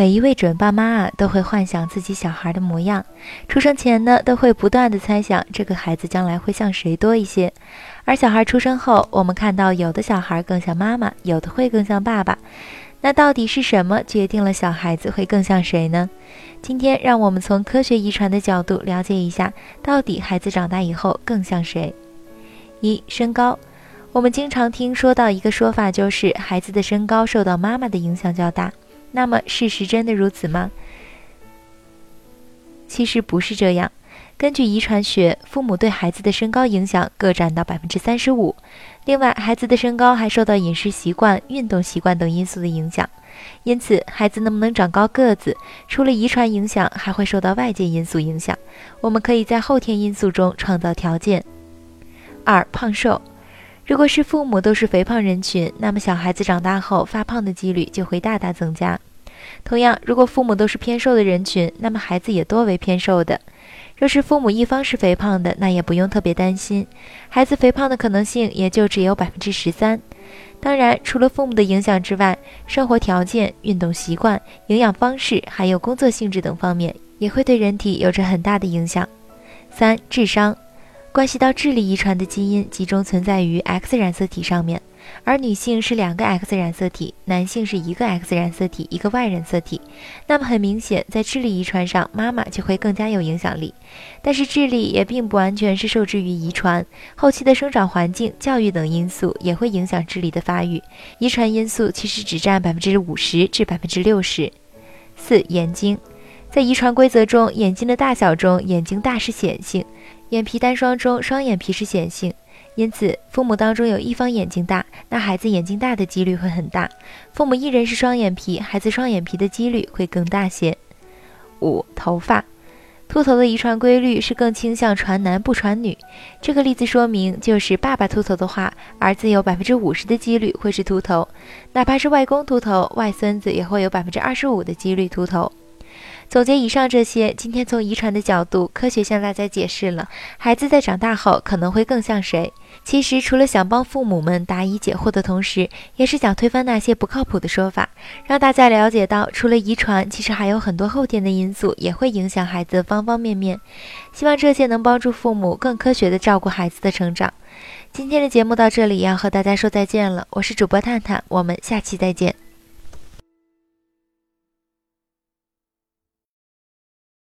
每一位准爸妈啊，都会幻想自己小孩的模样，出生前呢，都会不断的猜想这个孩子将来会像谁多一些。而小孩出生后，我们看到有的小孩更像妈妈，有的会更像爸爸。那到底是什么决定了小孩子会更像谁呢？今天让我们从科学遗传的角度了解一下，到底孩子长大以后更像谁？一、身高。我们经常听说到一个说法，就是孩子的身高受到妈妈的影响较大。那么，事实真的如此吗？其实不是这样。根据遗传学，父母对孩子的身高影响各占到百分之三十五。另外，孩子的身高还受到饮食习惯、运动习惯等因素的影响。因此，孩子能不能长高个子，除了遗传影响，还会受到外界因素影响。我们可以在后天因素中创造条件。二、胖瘦。如果是父母都是肥胖人群，那么小孩子长大后发胖的几率就会大大增加。同样，如果父母都是偏瘦的人群，那么孩子也多为偏瘦的。若是父母一方是肥胖的，那也不用特别担心，孩子肥胖的可能性也就只有百分之十三。当然，除了父母的影响之外，生活条件、运动习惯、营养方式，还有工作性质等方面，也会对人体有着很大的影响。三、智商。关系到智力遗传的基因集中存在于 X 染色体上面，而女性是两个 X 染色体，男性是一个 X 染色体，一个 Y 染色体。那么很明显，在智力遗传上，妈妈就会更加有影响力。但是智力也并不完全是受制于遗传，后期的生长环境、教育等因素也会影响智力的发育。遗传因素其实只占百分之五十至百分之六十。四、眼睛，在遗传规则中，眼睛的大小中，眼睛大是显性。眼皮单双中，双眼皮是显性，因此父母当中有一方眼睛大，那孩子眼睛大的几率会很大。父母一人是双眼皮，孩子双眼皮的几率会更大些。五、头发，秃头的遗传规律是更倾向传男不传女。这个例子说明，就是爸爸秃头的话，儿子有百分之五十的几率会是秃头；哪怕是外公秃头，外孙子也会有百分之二十五的几率秃头。总结以上这些，今天从遗传的角度，科学向大家解释了孩子在长大后可能会更像谁。其实，除了想帮父母们答疑解惑的同时，也是想推翻那些不靠谱的说法，让大家了解到，除了遗传，其实还有很多后天的因素也会影响孩子的方方面面。希望这些能帮助父母更科学地照顾孩子的成长。今天的节目到这里，要和大家说再见了。我是主播探探，我们下期再见。